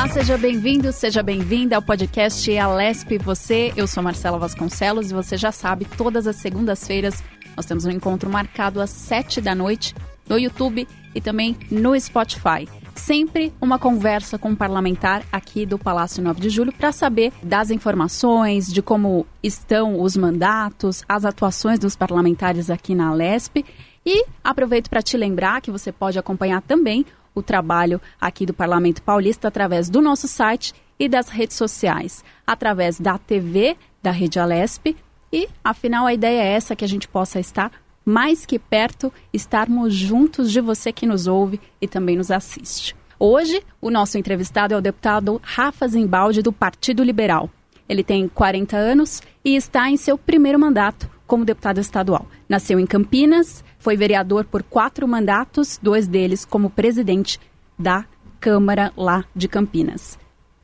Olá, seja bem-vindo, seja bem-vinda ao podcast Alesp Você. Eu sou Marcela Vasconcelos e você já sabe, todas as segundas-feiras nós temos um encontro marcado às sete da noite no YouTube e também no Spotify. Sempre uma conversa com um parlamentar aqui do Palácio 9 de Julho para saber das informações, de como estão os mandatos, as atuações dos parlamentares aqui na Alesp. E aproveito para te lembrar que você pode acompanhar também o trabalho aqui do Parlamento Paulista através do nosso site e das redes sociais, através da TV da Rede Alesp. E, afinal, a ideia é essa, que a gente possa estar mais que perto, estarmos juntos de você que nos ouve e também nos assiste. Hoje, o nosso entrevistado é o deputado Rafa Zimbaldi, do Partido Liberal. Ele tem 40 anos e está em seu primeiro mandato como deputado estadual. Nasceu em Campinas, foi vereador por quatro mandatos, dois deles como presidente da Câmara lá de Campinas.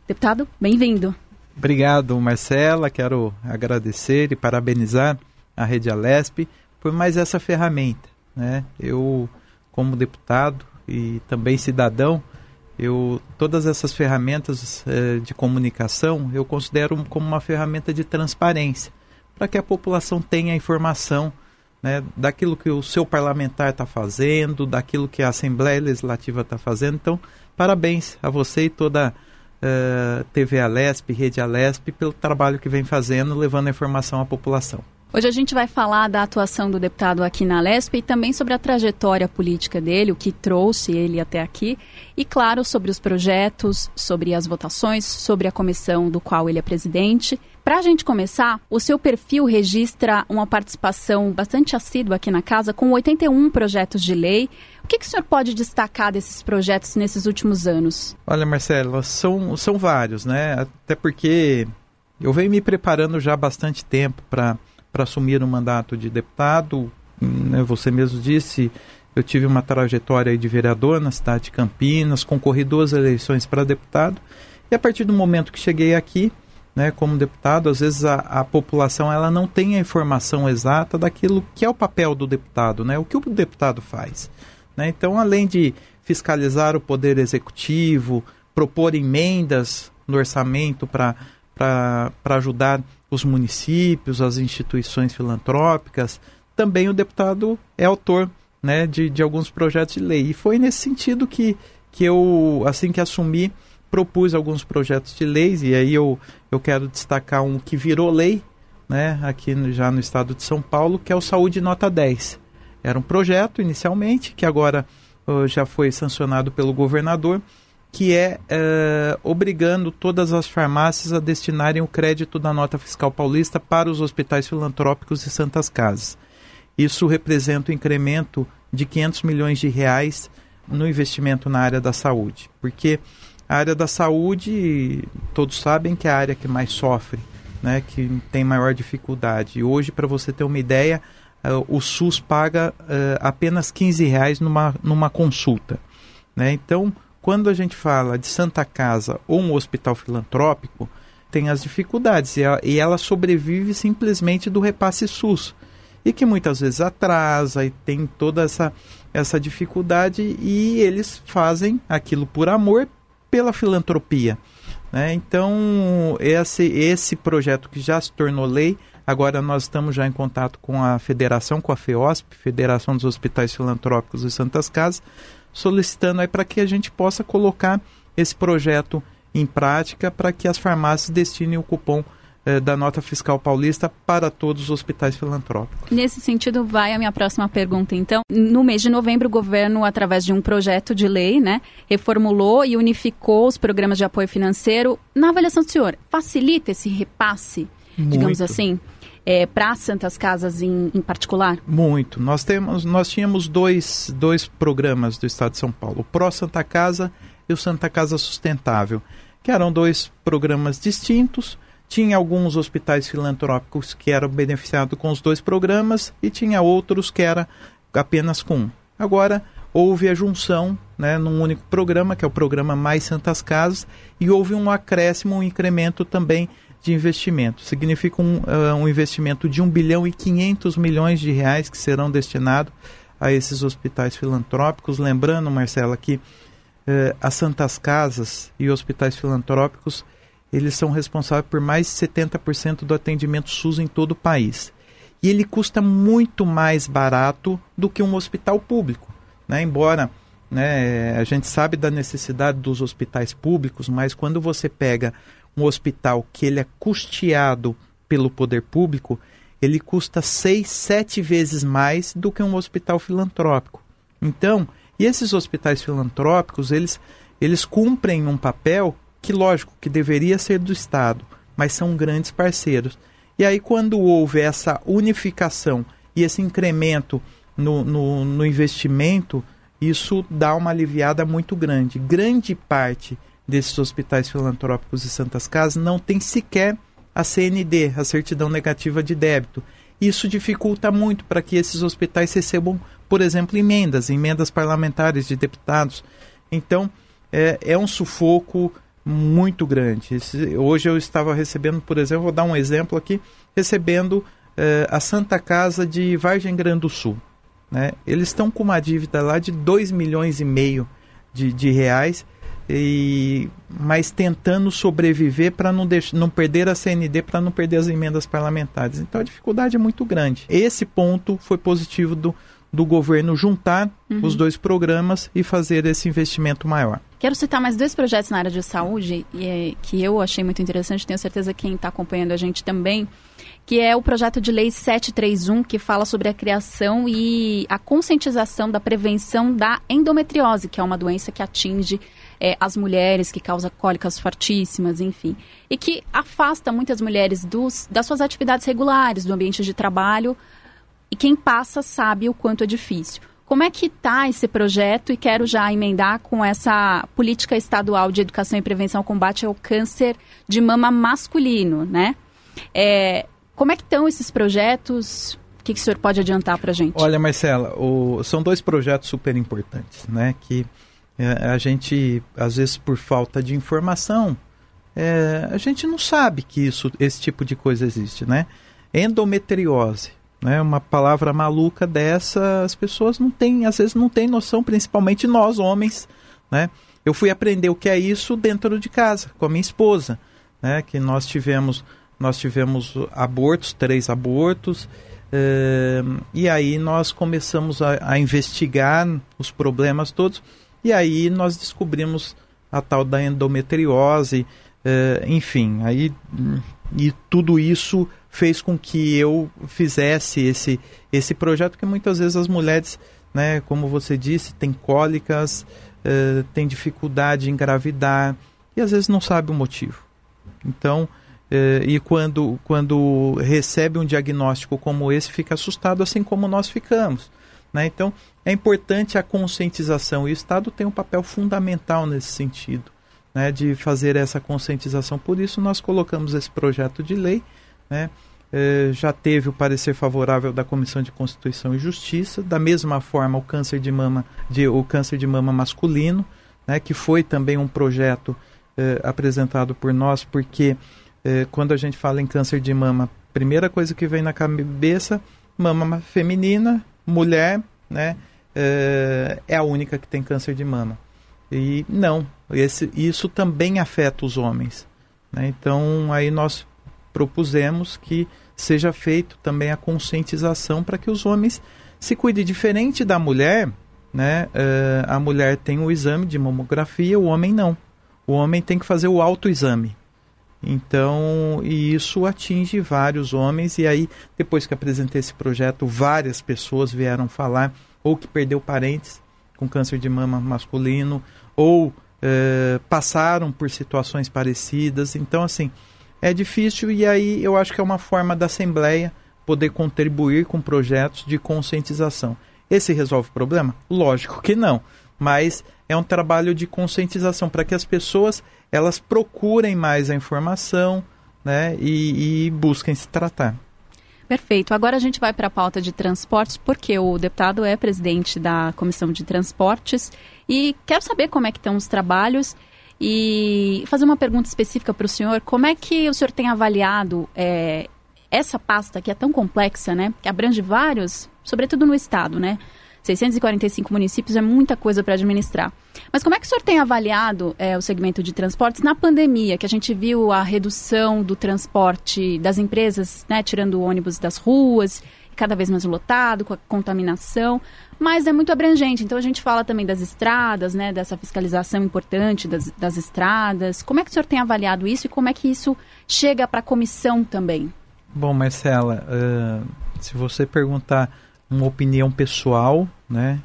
Deputado, bem-vindo. Obrigado, Marcela. Quero agradecer e parabenizar a Rede Alesp por mais essa ferramenta. Né? Eu, como deputado e também cidadão, eu todas essas ferramentas eh, de comunicação eu considero como uma ferramenta de transparência para que a população tenha informação né, daquilo que o seu parlamentar está fazendo, daquilo que a Assembleia Legislativa está fazendo. Então, parabéns a você e toda a uh, eh, TV Alesp, Rede Alesp, pelo trabalho que vem fazendo, levando a informação à população. Hoje a gente vai falar da atuação do deputado aqui na Lesp e também sobre a trajetória política dele, o que trouxe ele até aqui, e claro, sobre os projetos, sobre as votações, sobre a comissão do qual ele é presidente. Para a gente começar, o seu perfil registra uma participação bastante assídua aqui na casa, com 81 projetos de lei. O que, que o senhor pode destacar desses projetos nesses últimos anos? Olha, Marcelo, são, são vários, né? Até porque eu venho me preparando já há bastante tempo para assumir um mandato de deputado. Né? Você mesmo disse, eu tive uma trajetória de vereador na cidade de Campinas, concorri duas eleições para deputado. E a partir do momento que cheguei aqui, né, como deputado, às vezes a, a, população ela não tem a informação exata daquilo que é o papel do deputado, né, o que o deputado faz. Né? Então, além de fiscalizar o poder executivo, propor emendas no orçamento para ajudar os municípios, as instituições filantrópicas, também o deputado é autor né, de, de alguns projetos de lei. E foi nesse sentido que, que eu, assim que assumi, propus alguns projetos de leis, e aí eu, eu quero destacar um que virou lei, né, aqui no, já no estado de São Paulo, que é o Saúde Nota 10. Era um projeto inicialmente, que agora uh, já foi sancionado pelo governador, que é uh, obrigando todas as farmácias a destinarem o crédito da nota fiscal paulista para os hospitais filantrópicos e santas casas. Isso representa um incremento de 500 milhões de reais no investimento na área da saúde, porque a área da saúde, todos sabem que é a área que mais sofre, né, que tem maior dificuldade. Hoje, para você ter uma ideia, uh, o SUS paga uh, apenas 15 reais numa, numa consulta. Né? Então, quando a gente fala de Santa Casa ou um hospital filantrópico, tem as dificuldades e, a, e ela sobrevive simplesmente do repasse SUS e que muitas vezes atrasa e tem toda essa, essa dificuldade e eles fazem aquilo por amor pela filantropia. Né? Então, esse, esse projeto que já se tornou lei, agora nós estamos já em contato com a federação, com a FEOSP, Federação dos Hospitais Filantrópicos e Santas Casas, solicitando aí para que a gente possa colocar esse projeto em prática para que as farmácias destinem o cupom eh, da nota fiscal paulista para todos os hospitais filantrópicos. Nesse sentido, vai a minha próxima pergunta. Então, no mês de novembro, o governo, através de um projeto de lei, né, reformulou e unificou os programas de apoio financeiro. Na avaliação do senhor, facilita esse repasse, Muito. digamos assim? É, para Santas Casas em, em, particular? Muito. Nós, temos, nós tínhamos dois, dois programas do Estado de São Paulo, o Pró Santa Casa e o Santa Casa Sustentável, que eram dois programas distintos, tinha alguns hospitais filantrópicos que eram beneficiados com os dois programas e tinha outros que era apenas com um. Agora houve a junção né, num único programa, que é o programa Mais Santas Casas, e houve um acréscimo, um incremento também de investimento. Significa um, uh, um investimento de 1 bilhão e 500 milhões de reais que serão destinados a esses hospitais filantrópicos. Lembrando, Marcela, que eh, as santas casas e hospitais filantrópicos, eles são responsáveis por mais de 70% do atendimento SUS em todo o país. E ele custa muito mais barato do que um hospital público. Né? Embora né, a gente sabe da necessidade dos hospitais públicos, mas quando você pega um hospital que ele é custeado pelo poder público, ele custa seis, sete vezes mais do que um hospital filantrópico. Então, esses hospitais filantrópicos, eles, eles cumprem um papel que, lógico, que deveria ser do Estado, mas são grandes parceiros. E aí, quando houve essa unificação e esse incremento no, no, no investimento, isso dá uma aliviada muito grande. Grande parte desses hospitais filantrópicos e santas casas não tem sequer a CND, a certidão negativa de débito. Isso dificulta muito para que esses hospitais recebam, por exemplo, emendas, emendas parlamentares de deputados. Então, é, é um sufoco muito grande. Hoje eu estava recebendo, por exemplo, vou dar um exemplo aqui, recebendo é, a Santa Casa de Vargem Grande do Sul. Né? Eles estão com uma dívida lá de 2 milhões e meio de, de reais e, mas tentando sobreviver para não, não perder a CND, para não perder as emendas parlamentares. Então a dificuldade é muito grande. Esse ponto foi positivo do, do governo juntar uhum. os dois programas e fazer esse investimento maior. Quero citar mais dois projetos na área de saúde e, que eu achei muito interessante, tenho certeza que quem está acompanhando a gente também, que é o projeto de lei 731, que fala sobre a criação e a conscientização da prevenção da endometriose, que é uma doença que atinge é, as mulheres, que causa cólicas fortíssimas, enfim. E que afasta muitas mulheres dos, das suas atividades regulares, do ambiente de trabalho. E quem passa sabe o quanto é difícil. Como é que está esse projeto? E quero já emendar com essa política estadual de educação e prevenção ao combate ao câncer de mama masculino, né? É, como é que estão esses projetos? O que, que o senhor pode adiantar para a gente? Olha, Marcela, o, são dois projetos super importantes, né? Que é, a gente, às vezes, por falta de informação, é, a gente não sabe que isso, esse tipo de coisa existe, né? Endometriose, né? Uma palavra maluca dessa, as pessoas não têm, às vezes não têm noção, principalmente nós homens, né? Eu fui aprender o que é isso dentro de casa, com a minha esposa, né? Que nós tivemos, nós tivemos abortos, três abortos, é, e aí nós começamos a, a investigar os problemas todos. E aí nós descobrimos a tal da endometriose, eh, enfim, aí e tudo isso fez com que eu fizesse esse esse projeto que muitas vezes as mulheres, né, como você disse, têm cólicas, eh, têm dificuldade em engravidar e às vezes não sabe o motivo. Então, eh, e quando quando recebe um diagnóstico como esse, fica assustado, assim como nós ficamos. Né? Então, é importante a conscientização e o Estado tem um papel fundamental nesse sentido, né, de fazer essa conscientização. Por isso, nós colocamos esse projeto de lei. Né, é, já teve o parecer favorável da Comissão de Constituição e Justiça, da mesma forma o câncer de mama, de, o câncer de mama masculino, né, que foi também um projeto é, apresentado por nós, porque é, quando a gente fala em câncer de mama, primeira coisa que vem na cabeça, mama feminina, mulher, né? É, é a única que tem câncer de mama. E não, esse, isso também afeta os homens. Né? Então, aí nós propusemos que seja feito também a conscientização para que os homens se cuidem. Diferente da mulher, né? É, a mulher tem o exame de mamografia, o homem não. O homem tem que fazer o autoexame. Então, e isso atinge vários homens. E aí, depois que apresentei esse projeto, várias pessoas vieram falar ou que perdeu parentes com câncer de mama masculino, ou é, passaram por situações parecidas. Então, assim, é difícil e aí eu acho que é uma forma da Assembleia poder contribuir com projetos de conscientização. Esse resolve o problema? Lógico que não, mas é um trabalho de conscientização para que as pessoas elas procurem mais a informação né, e, e busquem se tratar. Perfeito. Agora a gente vai para a pauta de transportes, porque o deputado é presidente da Comissão de Transportes e quero saber como é que estão os trabalhos e fazer uma pergunta específica para o senhor. Como é que o senhor tem avaliado é, essa pasta que é tão complexa, né? Que abrange vários, sobretudo no Estado, né? 645 municípios é muita coisa para administrar. Mas como é que o senhor tem avaliado é, o segmento de transportes na pandemia, que a gente viu a redução do transporte das empresas, né, tirando ônibus das ruas, cada vez mais lotado, com a contaminação, mas é muito abrangente. Então a gente fala também das estradas, né, dessa fiscalização importante das, das estradas. Como é que o senhor tem avaliado isso e como é que isso chega para a comissão também? Bom, Marcela, uh, se você perguntar uma opinião pessoal, né,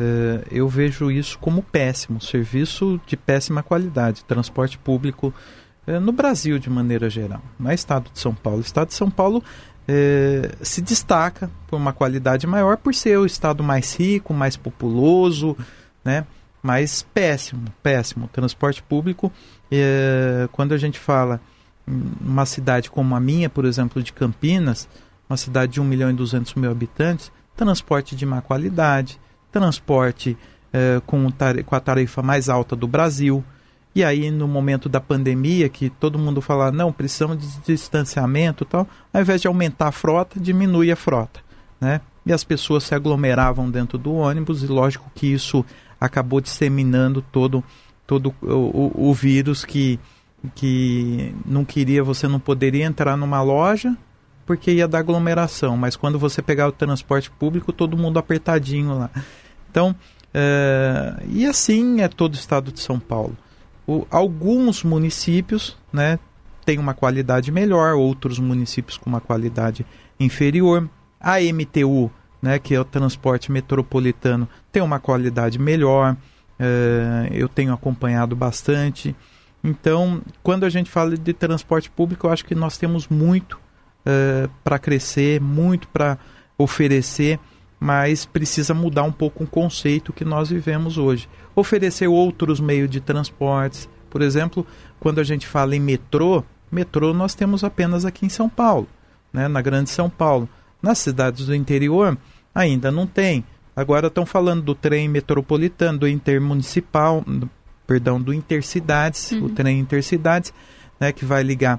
uh, eu vejo isso como péssimo, serviço de péssima qualidade, transporte público uh, no Brasil de maneira geral, não é Estado de São Paulo. O Estado de São Paulo é, se destaca por uma qualidade maior por ser o estado mais rico, mais populoso, né? Mas péssimo, péssimo. O transporte público, é, quando a gente fala uma cidade como a minha, por exemplo, de Campinas, uma cidade de 1 milhão e 200 mil habitantes, transporte de má qualidade, transporte é, com, com a tarifa mais alta do Brasil, e aí, no momento da pandemia, que todo mundo fala, não, precisamos de distanciamento tal, ao invés de aumentar a frota, diminui a frota, né? E as pessoas se aglomeravam dentro do ônibus, e lógico que isso acabou disseminando todo, todo o, o, o vírus que, que não queria, você não poderia entrar numa loja porque ia dar aglomeração, mas quando você pegar o transporte público, todo mundo apertadinho lá. Então, é, e assim é todo o estado de São Paulo o, alguns municípios né, têm uma qualidade melhor, outros municípios com uma qualidade inferior. A MTU, né, que é o transporte metropolitano, tem uma qualidade melhor. É, eu tenho acompanhado bastante. Então, quando a gente fala de transporte público, eu acho que nós temos muito é, para crescer, muito para oferecer mas precisa mudar um pouco o conceito que nós vivemos hoje. Oferecer outros meios de transportes. Por exemplo, quando a gente fala em metrô, metrô nós temos apenas aqui em São Paulo, né, na Grande São Paulo. Nas cidades do interior ainda não tem. Agora estão falando do trem metropolitano, do intermunicipal, perdão, do intercidades, uhum. o trem intercidades, né, que vai ligar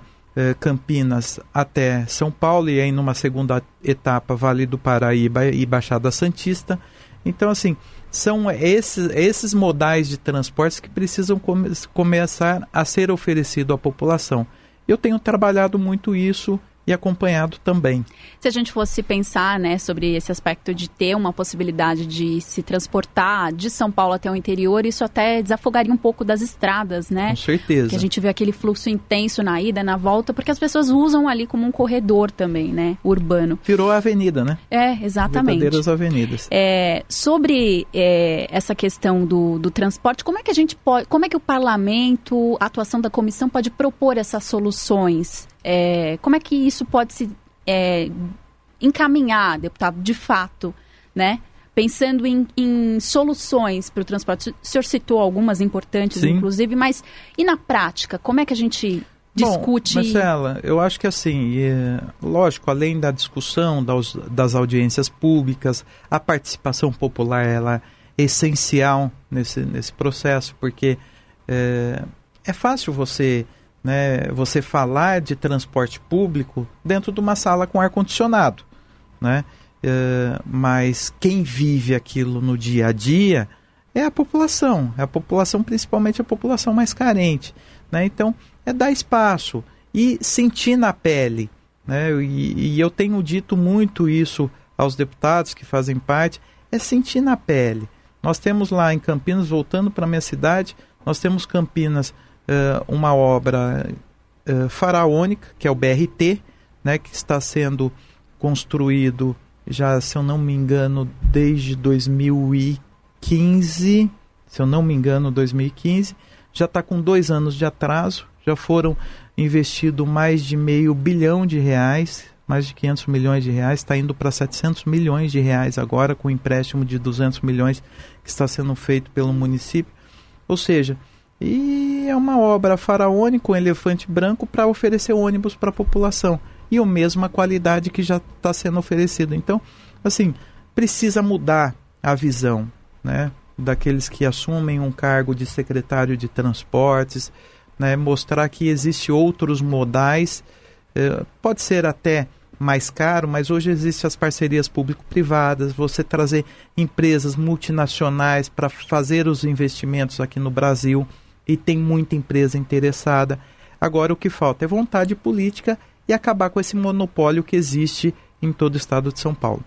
Campinas até São Paulo e aí numa segunda etapa Vale do Paraíba e Baixada Santista. Então, assim, são esses, esses modais de transportes que precisam come começar a ser oferecido à população. Eu tenho trabalhado muito isso e acompanhado também. Se a gente fosse pensar né, sobre esse aspecto de ter uma possibilidade de se transportar de São Paulo até o interior, isso até desafogaria um pouco das estradas, né? Com certeza. Que a gente vê aquele fluxo intenso na ida, na volta, porque as pessoas usam ali como um corredor também, né? Urbano. Virou a avenida, né? É, exatamente. Verdadeiras avenidas. É, sobre é, essa questão do, do transporte, como é que a gente pode, como é que o parlamento, a atuação da comissão pode propor essas soluções? É, como é que isso pode se é, encaminhar, deputado, de fato, né? Pensando em, em soluções para o transporte. O senhor citou algumas importantes, Sim. inclusive, mas e na prática, como é que a gente discute. Bom, Marcela, eu acho que assim, é, lógico, além da discussão das, das audiências públicas, a participação popular ela é essencial nesse, nesse processo, porque é, é fácil você né, você falar de transporte público dentro de uma sala com ar condicionado, né? Uh, mas quem vive aquilo no dia a dia é a população, é a população principalmente a população mais carente, né? Então é dar espaço e sentir na pele, né? E, e eu tenho dito muito isso aos deputados que fazem parte, é sentir na pele. Nós temos lá em Campinas, voltando para minha cidade, nós temos Campinas uh, uma obra uh, faraônica, que é o BRT, né, que está sendo construído já, se eu não me engano, desde 2015, se eu não me engano, 2015, já está com dois anos de atraso, já foram investido mais de meio bilhão de reais, mais de 500 milhões de reais, está indo para 700 milhões de reais agora, com empréstimo de 200 milhões que está sendo feito pelo município. Ou seja, e é uma obra faraônica, um elefante branco, para oferecer ônibus para a população. E a mesma qualidade que já está sendo oferecido. Então, assim, precisa mudar a visão né, daqueles que assumem um cargo de secretário de transportes, né, mostrar que existe outros modais, eh, pode ser até mais caro, mas hoje existem as parcerias público-privadas, você trazer empresas multinacionais para fazer os investimentos aqui no Brasil e tem muita empresa interessada. Agora o que falta é vontade política e acabar com esse monopólio que existe em todo o estado de São Paulo.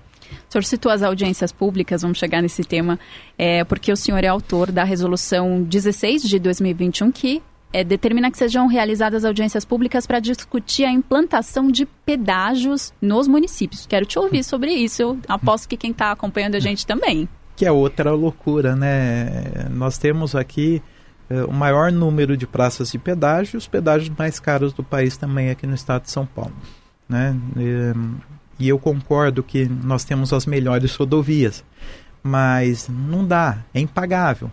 O senhor citou as audiências públicas, vamos chegar nesse tema, é, porque o senhor é autor da resolução 16 de 2021, que é, determina que sejam realizadas audiências públicas para discutir a implantação de pedágios nos municípios. Quero te ouvir sobre isso. Eu aposto que quem está acompanhando a gente também. Que é outra loucura, né? Nós temos aqui é, o maior número de praças de pedágio, os pedágios mais caros do país também aqui no estado de São Paulo. Né? E, e eu concordo que nós temos as melhores rodovias, mas não dá, é impagável.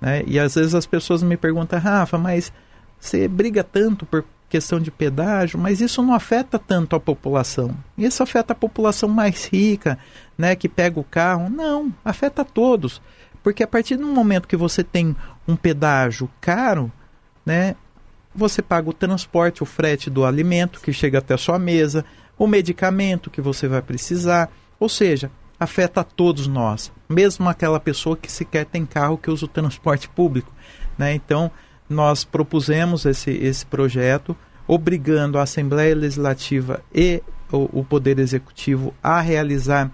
Né? E às vezes as pessoas me perguntam, Rafa, mas você briga tanto por questão de pedágio, mas isso não afeta tanto a população. Isso afeta a população mais rica, né, que pega o carro. Não, afeta todos. Porque a partir do momento que você tem um pedágio caro, né, você paga o transporte, o frete do alimento que chega até a sua mesa, o medicamento que você vai precisar, ou seja, afeta a todos nós, mesmo aquela pessoa que sequer tem carro que usa o transporte público. Né? Então, nós propusemos esse, esse projeto, obrigando a Assembleia Legislativa e o, o Poder Executivo a realizar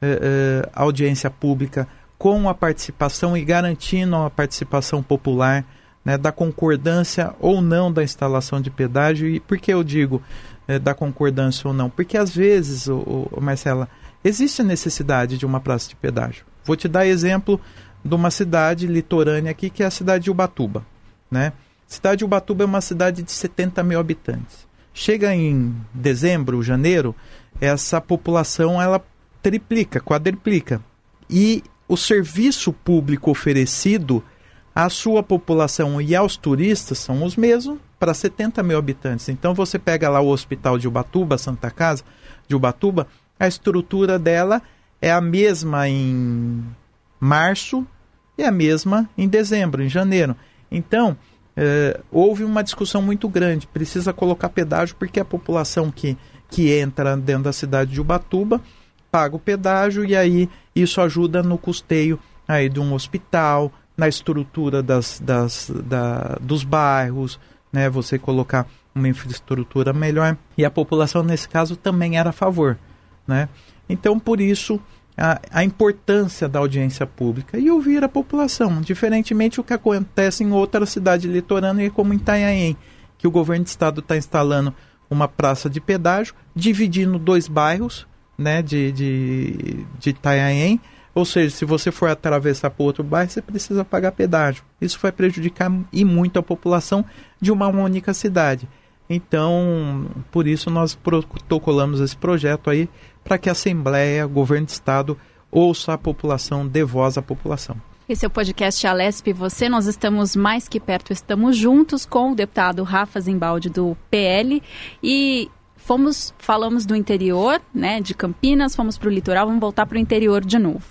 eh, eh, audiência pública com a participação e garantindo a participação popular né, da concordância ou não da instalação de pedágio. E por que eu digo é, da concordância ou não. Porque às vezes, o, o, Marcela, existe a necessidade de uma praça de pedágio. Vou te dar exemplo de uma cidade litorânea aqui, que é a cidade de Ubatuba. Né? cidade de Ubatuba é uma cidade de 70 mil habitantes. Chega em dezembro, janeiro, essa população ela triplica, quadriplica. E o serviço público oferecido à sua população e aos turistas são os mesmos para 70 mil habitantes. Então você pega lá o hospital de Ubatuba, Santa Casa de Ubatuba, a estrutura dela é a mesma em março e a mesma em dezembro, em janeiro. Então, é, houve uma discussão muito grande. Precisa colocar pedágio porque a população que, que entra dentro da cidade de Ubatuba paga o pedágio e aí isso ajuda no custeio aí de um hospital, na estrutura das, das, da, dos bairros, né, você colocar uma infraestrutura melhor e a população nesse caso também era a favor, né? Então por isso a, a importância da audiência pública e ouvir a população, diferentemente do que acontece em outra cidade litorânea como em Itanhaém, que o governo do estado está instalando uma praça de pedágio, dividindo dois bairros, né, de, de, de Itanhaém, ou seja, se você for atravessar para outro bairro, você precisa pagar pedágio. Isso vai prejudicar e muito a população de uma única cidade. Então, por isso nós protocolamos esse projeto aí para que a Assembleia, governo de Estado, ouça a população, dê voz à população. Esse é o podcast Alesp e você. Nós estamos mais que perto, estamos juntos com o deputado Rafa Zimbaldi do PL e fomos, falamos do interior, né, de Campinas, fomos para o litoral, vamos voltar para o interior de novo.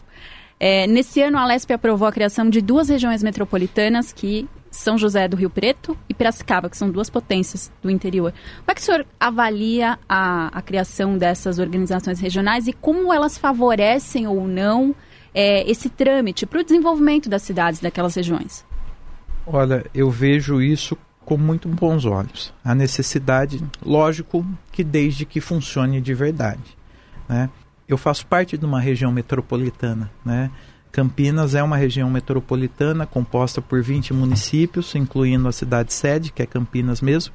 É, nesse ano, a Alesp aprovou a criação de duas regiões metropolitanas, que são José do Rio Preto e Piracicaba, que são duas potências do interior. Como é que o senhor avalia a, a criação dessas organizações regionais e como elas favorecem ou não é, esse trâmite para o desenvolvimento das cidades daquelas regiões? Olha, eu vejo isso com muito bons olhos. A necessidade, lógico, que desde que funcione de verdade. Né? Eu faço parte de uma região metropolitana, né? Campinas é uma região metropolitana composta por 20 municípios, incluindo a cidade sede, que é Campinas mesmo.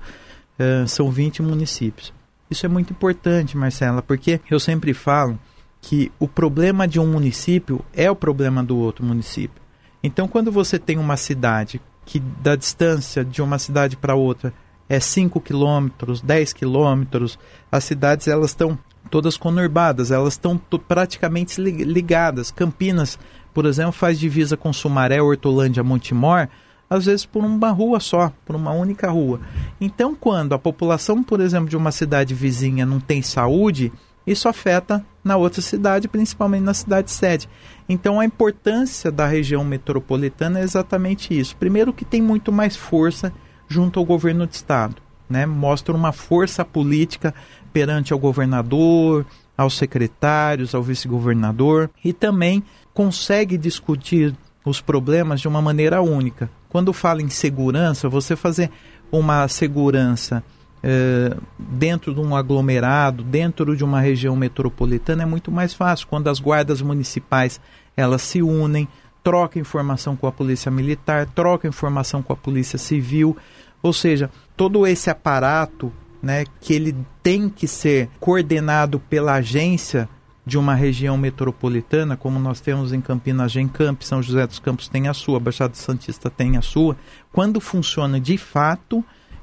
Uh, são 20 municípios. Isso é muito importante, Marcela, porque eu sempre falo que o problema de um município é o problema do outro município. Então, quando você tem uma cidade que da distância de uma cidade para outra é 5 quilômetros, 10 quilômetros, as cidades elas estão todas conurbadas, elas estão praticamente ligadas. Campinas por exemplo, faz divisa com Sumaré, Hortolândia, Montemor, às vezes por uma rua só, por uma única rua. Então, quando a população, por exemplo, de uma cidade vizinha não tem saúde, isso afeta na outra cidade, principalmente na cidade sede. Então, a importância da região metropolitana é exatamente isso. Primeiro, que tem muito mais força junto ao governo de estado. né? Mostra uma força política perante ao governador, aos secretários, ao vice-governador e também consegue discutir os problemas de uma maneira única. Quando fala em segurança, você fazer uma segurança eh, dentro de um aglomerado, dentro de uma região metropolitana é muito mais fácil. Quando as guardas municipais elas se unem, trocam informação com a polícia militar, trocam informação com a polícia civil, ou seja, todo esse aparato, né, que ele tem que ser coordenado pela agência de uma região metropolitana, como nós temos em Campinas, Gencamp, São José dos Campos tem a sua, Baixada Santista tem a sua, quando funciona de fato,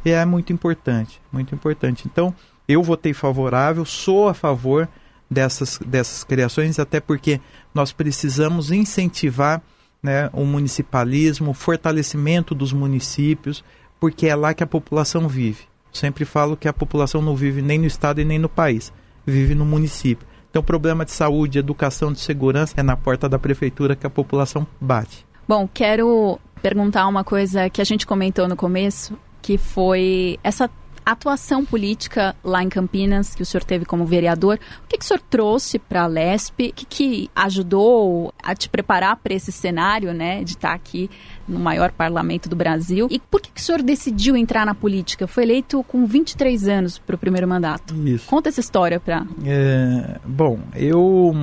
é muito importante, muito importante. Então, eu votei favorável, sou a favor dessas, dessas criações, até porque nós precisamos incentivar né, o municipalismo, o fortalecimento dos municípios, porque é lá que a população vive. Sempre falo que a população não vive nem no estado e nem no país, vive no município. Então, problema de saúde, educação, de segurança é na porta da prefeitura que a população bate. Bom, quero perguntar uma coisa que a gente comentou no começo, que foi essa atuação política lá em Campinas, que o senhor teve como vereador. O que, que o senhor trouxe para a LESP? O que, que ajudou a te preparar para esse cenário, né, de estar tá aqui no maior parlamento do Brasil? E por que, que o senhor decidiu entrar na política? Foi eleito com 23 anos para o primeiro mandato. Isso. Conta essa história para. É, bom, eu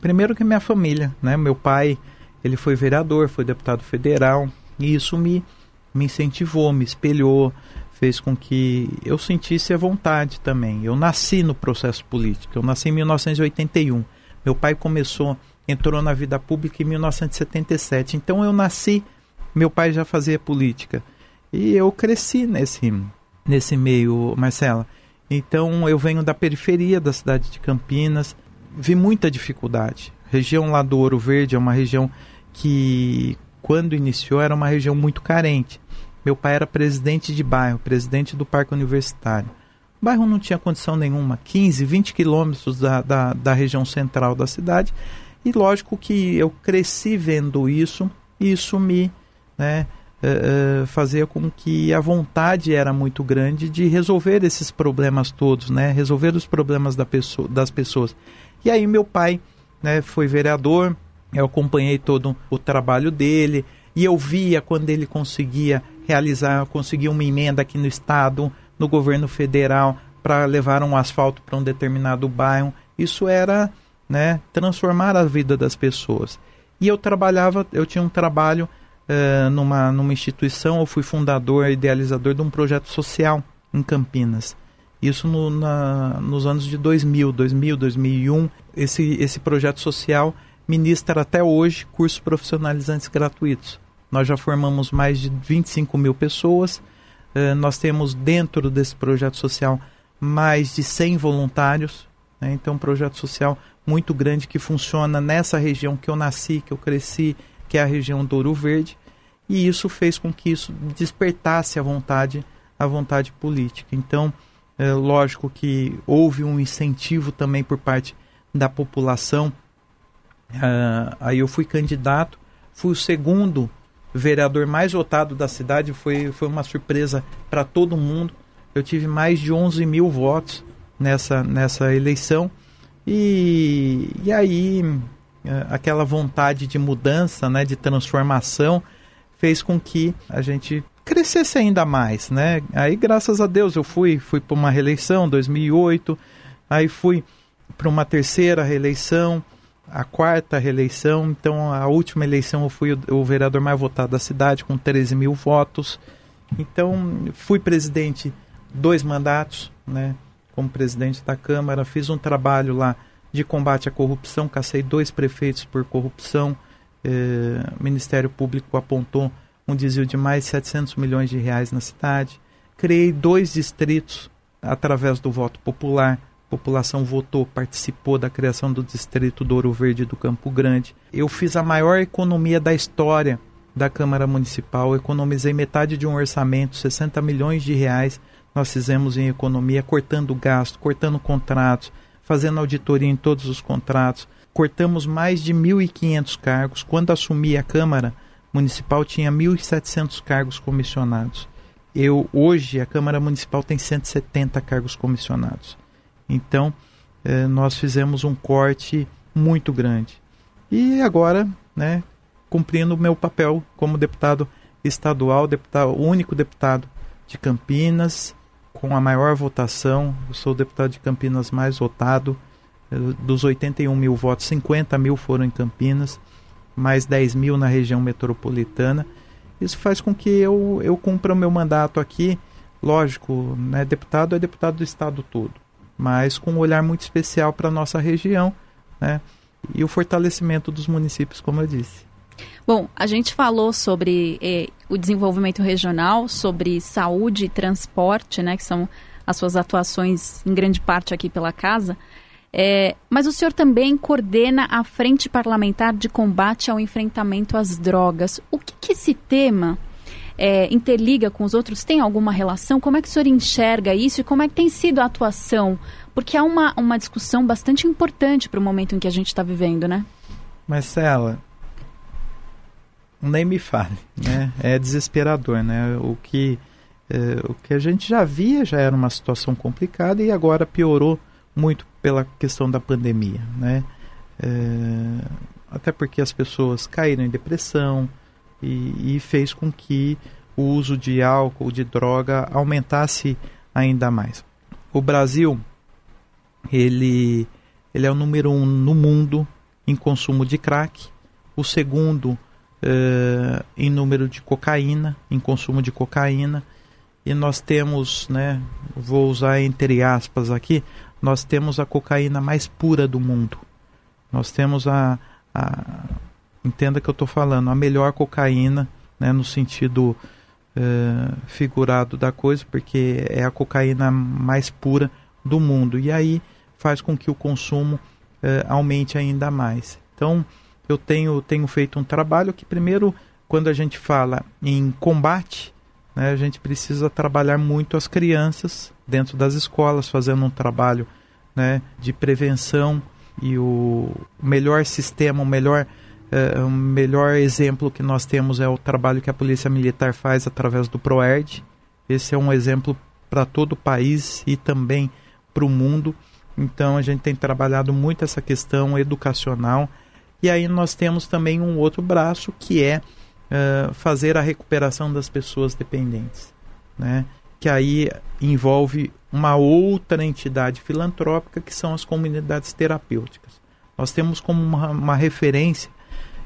primeiro que minha família, né, meu pai, ele foi vereador, foi deputado federal e isso me me incentivou, me espelhou fez com que eu sentisse a vontade também. Eu nasci no processo político, eu nasci em 1981. Meu pai começou, entrou na vida pública em 1977. Então eu nasci, meu pai já fazia política. E eu cresci nesse, nesse meio, Marcela. Então eu venho da periferia da cidade de Campinas, vi muita dificuldade. Região lá do Ouro Verde é uma região que, quando iniciou, era uma região muito carente. Meu pai era presidente de bairro, presidente do Parque Universitário. O bairro não tinha condição nenhuma, 15, 20 quilômetros da, da, da região central da cidade. E lógico que eu cresci vendo isso, e isso me né, uh, fazia com que a vontade era muito grande de resolver esses problemas todos, né, resolver os problemas da pessoa, das pessoas. E aí meu pai né, foi vereador, eu acompanhei todo o trabalho dele, e eu via quando ele conseguia realizar, conseguir uma emenda aqui no estado, no governo federal, para levar um asfalto para um determinado bairro. Isso era né, transformar a vida das pessoas. E eu trabalhava, eu tinha um trabalho uh, numa, numa instituição, eu fui fundador, idealizador de um projeto social em Campinas. Isso no, na, nos anos de 2000, 2000, 2001. Esse, esse projeto social ministra até hoje cursos profissionalizantes gratuitos. Nós já formamos mais de 25 mil pessoas. Uh, nós temos dentro desse projeto social mais de 100 voluntários. Né? Então, um projeto social muito grande que funciona nessa região que eu nasci, que eu cresci, que é a região do Ouro Verde. E isso fez com que isso despertasse a vontade, a vontade política. Então, é lógico que houve um incentivo também por parte da população. Uh, aí eu fui candidato, fui o segundo vereador mais votado da cidade. Foi, foi uma surpresa para todo mundo. Eu tive mais de 11 mil votos nessa, nessa eleição. E, e aí, é, aquela vontade de mudança, né, de transformação, fez com que a gente crescesse ainda mais, né? Aí, graças a Deus, eu fui, fui para uma reeleição, 2008, aí fui para uma terceira reeleição, a quarta reeleição. Então, a última eleição eu fui o, vereador mais votado da cidade, com 13 mil votos. Então, fui presidente dois mandatos, né? Como presidente da Câmara, fiz um trabalho lá de combate à corrupção, cacei dois prefeitos por corrupção. Eh, o Ministério Público apontou um desvio de mais de 700 milhões de reais na cidade. Criei dois distritos através do voto popular população votou, participou da criação do distrito do Ouro Verde do Campo Grande. Eu fiz a maior economia da história da Câmara Municipal, economizei metade de um orçamento, 60 milhões de reais nós fizemos em economia, cortando gasto, cortando contratos, fazendo auditoria em todos os contratos. Cortamos mais de 1.500 cargos. Quando assumi a Câmara Municipal, tinha 1.700 cargos comissionados. eu hoje a Câmara Municipal tem 170 cargos comissionados. Então, eh, nós fizemos um corte muito grande. E agora, né, cumprindo o meu papel como deputado estadual, deputado, único deputado de Campinas, com a maior votação. Eu sou o deputado de Campinas mais votado. Eh, dos 81 mil votos, 50 mil foram em Campinas, mais 10 mil na região metropolitana. Isso faz com que eu, eu cumpra o meu mandato aqui. Lógico, né, deputado é deputado do estado todo, mas com um olhar muito especial para a nossa região né, e o fortalecimento dos municípios, como eu disse. Bom, a gente falou sobre eh, o desenvolvimento regional, sobre saúde e transporte, né, que são as suas atuações em grande parte aqui pela casa. É, mas o senhor também coordena a Frente Parlamentar de Combate ao Enfrentamento às Drogas. O que, que esse tema é, interliga com os outros? Tem alguma relação? Como é que o senhor enxerga isso e como é que tem sido a atuação? Porque há uma, uma discussão bastante importante para o momento em que a gente está vivendo, né? Marcela, nem me fale, né? É desesperador, né? O que, é, o que a gente já via já era uma situação complicada e agora piorou muito pela questão da pandemia, né? É, até porque as pessoas caíram em depressão e, e, fez com que o uso de álcool, de droga, aumentasse ainda mais. O Brasil, ele, ele é o número um no mundo em consumo de crack, o segundo uh, em número de cocaína, em consumo de cocaína. E nós temos, né, vou usar entre aspas aqui, nós temos a cocaína mais pura do mundo. Nós temos a, a entenda que eu estou falando, a melhor cocaína, né, no sentido uh, figurado da coisa, porque é a cocaína mais pura do mundo. E aí faz com que o consumo uh, aumente ainda mais. Então, eu tenho, tenho feito um trabalho que, primeiro, quando a gente fala em combate, né, a gente precisa trabalhar muito as crianças dentro das escolas, fazendo um trabalho né, de prevenção e o melhor sistema, o melhor, o melhor exemplo que nós temos é o trabalho que a Polícia Militar faz através do PROERD. Esse é um exemplo para todo o país e também para o mundo. Então a gente tem trabalhado muito essa questão educacional e aí nós temos também um outro braço que é uh, fazer a recuperação das pessoas dependentes, né? que aí envolve uma outra entidade filantrópica que são as comunidades terapêuticas. Nós temos como uma, uma referência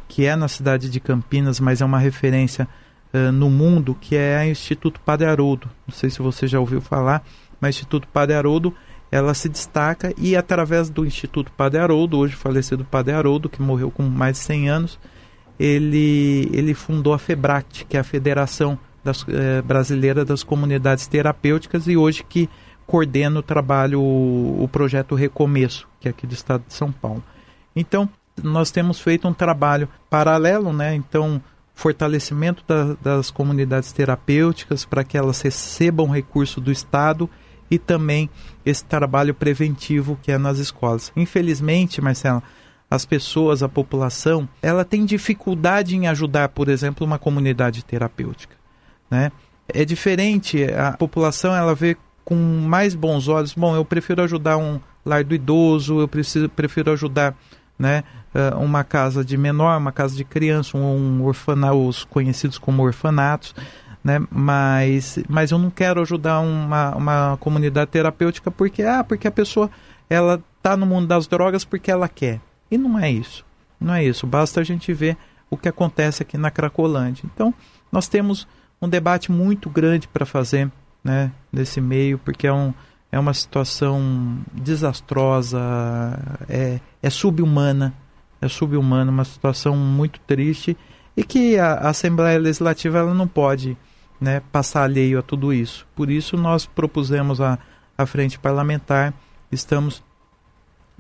que é na cidade de Campinas, mas é uma referência uh, no mundo, que é o Instituto Padre Haroldo. Não sei se você já ouviu falar, mas Instituto Padre Haroldo ela se destaca e através do Instituto Padre Haroldo, hoje falecido Padre Haroldo, que morreu com mais de 100 anos, ele, ele fundou a FEBRAT, que é a Federação das, eh, Brasileira das Comunidades Terapêuticas e hoje que coordena o trabalho, o, o projeto Recomeço, que é aqui do estado de São Paulo. Então, nós temos feito um trabalho paralelo, né? Então, fortalecimento da, das comunidades terapêuticas para que elas recebam recurso do Estado e também esse trabalho preventivo que é nas escolas. Infelizmente, Marcela, as pessoas, a população, ela tem dificuldade em ajudar, por exemplo, uma comunidade terapêutica, né? É diferente, a população ela vê com mais bons olhos, bom, eu prefiro ajudar um lar do idoso, eu preciso, prefiro ajudar né, eh, uma casa de menor, uma casa de criança, um orfanato, os conhecidos como orfanatos, né? Mas, mas eu não quero ajudar uma, uma comunidade terapêutica porque ah, porque a pessoa ela tá no mundo das drogas porque ela quer. E não é isso. Não é isso. Basta a gente ver o que acontece aqui na Cracolândia. Então, nós temos um debate muito grande para fazer, né, nesse meio, porque é um é uma situação desastrosa, é, é subhumana, é subhumana, uma situação muito triste e que a, a Assembleia Legislativa ela não pode né, passar alheio a tudo isso. Por isso nós propusemos a, a frente parlamentar, estamos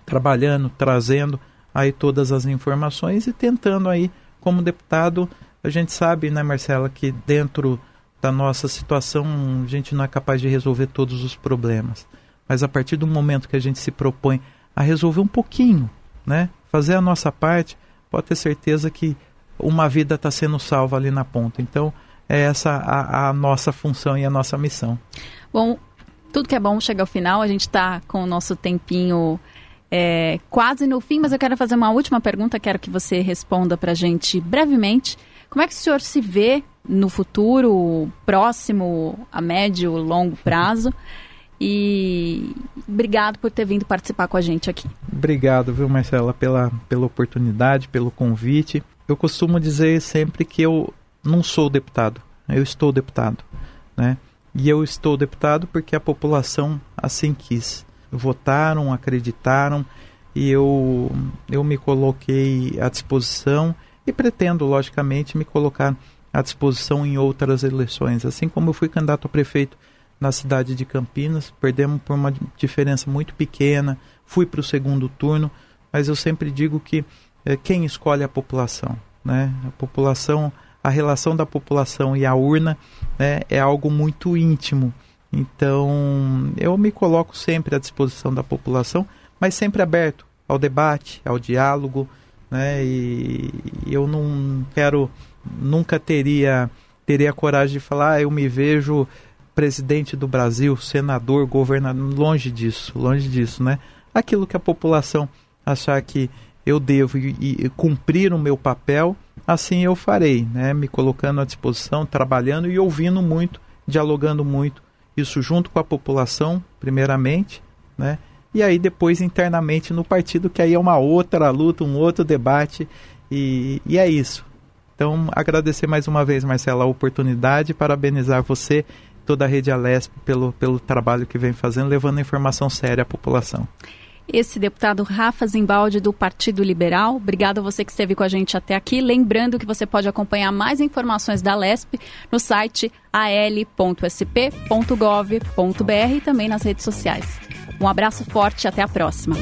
trabalhando, trazendo aí todas as informações e tentando aí, como deputado, a gente sabe, né, Marcela, que dentro da nossa situação a gente não é capaz de resolver todos os problemas. Mas a partir do momento que a gente se propõe a resolver um pouquinho, né, fazer a nossa parte, pode ter certeza que uma vida está sendo salva ali na ponta. Então, é essa a, a nossa função e a nossa missão. Bom, tudo que é bom chega ao final. A gente está com o nosso tempinho é, quase no fim, mas eu quero fazer uma última pergunta. Quero que você responda para a gente brevemente. Como é que o senhor se vê no futuro próximo, a médio, longo prazo? E obrigado por ter vindo participar com a gente aqui. Obrigado, viu, Marcela, pela, pela oportunidade, pelo convite. Eu costumo dizer sempre que eu não sou deputado, eu estou deputado, né? E eu estou deputado porque a população assim quis. Votaram, acreditaram e eu, eu me coloquei à disposição e pretendo, logicamente, me colocar à disposição em outras eleições. Assim como eu fui candidato a prefeito na cidade de Campinas, perdemos por uma diferença muito pequena, fui para o segundo turno, mas eu sempre digo que é, quem escolhe a população. Né? A população a relação da população e a urna né, é algo muito íntimo. Então, eu me coloco sempre à disposição da população, mas sempre aberto ao debate, ao diálogo, né? E eu não quero, nunca teria teria coragem de falar, ah, eu me vejo presidente do Brasil, senador, governador, longe disso, longe disso, né? Aquilo que a população achar que eu devo e, e cumprir o meu papel assim eu farei, né? me colocando à disposição, trabalhando e ouvindo muito, dialogando muito, isso junto com a população, primeiramente, né? e aí depois internamente no partido, que aí é uma outra luta, um outro debate, e, e é isso. Então, agradecer mais uma vez, Marcela, a oportunidade, parabenizar você toda a Rede Alesp pelo, pelo trabalho que vem fazendo, levando informação séria à população esse deputado Rafa Zimbaldi do Partido Liberal. Obrigado a você que esteve com a gente até aqui. Lembrando que você pode acompanhar mais informações da LESP no site al.sp.gov.br e também nas redes sociais. Um abraço forte e até a próxima.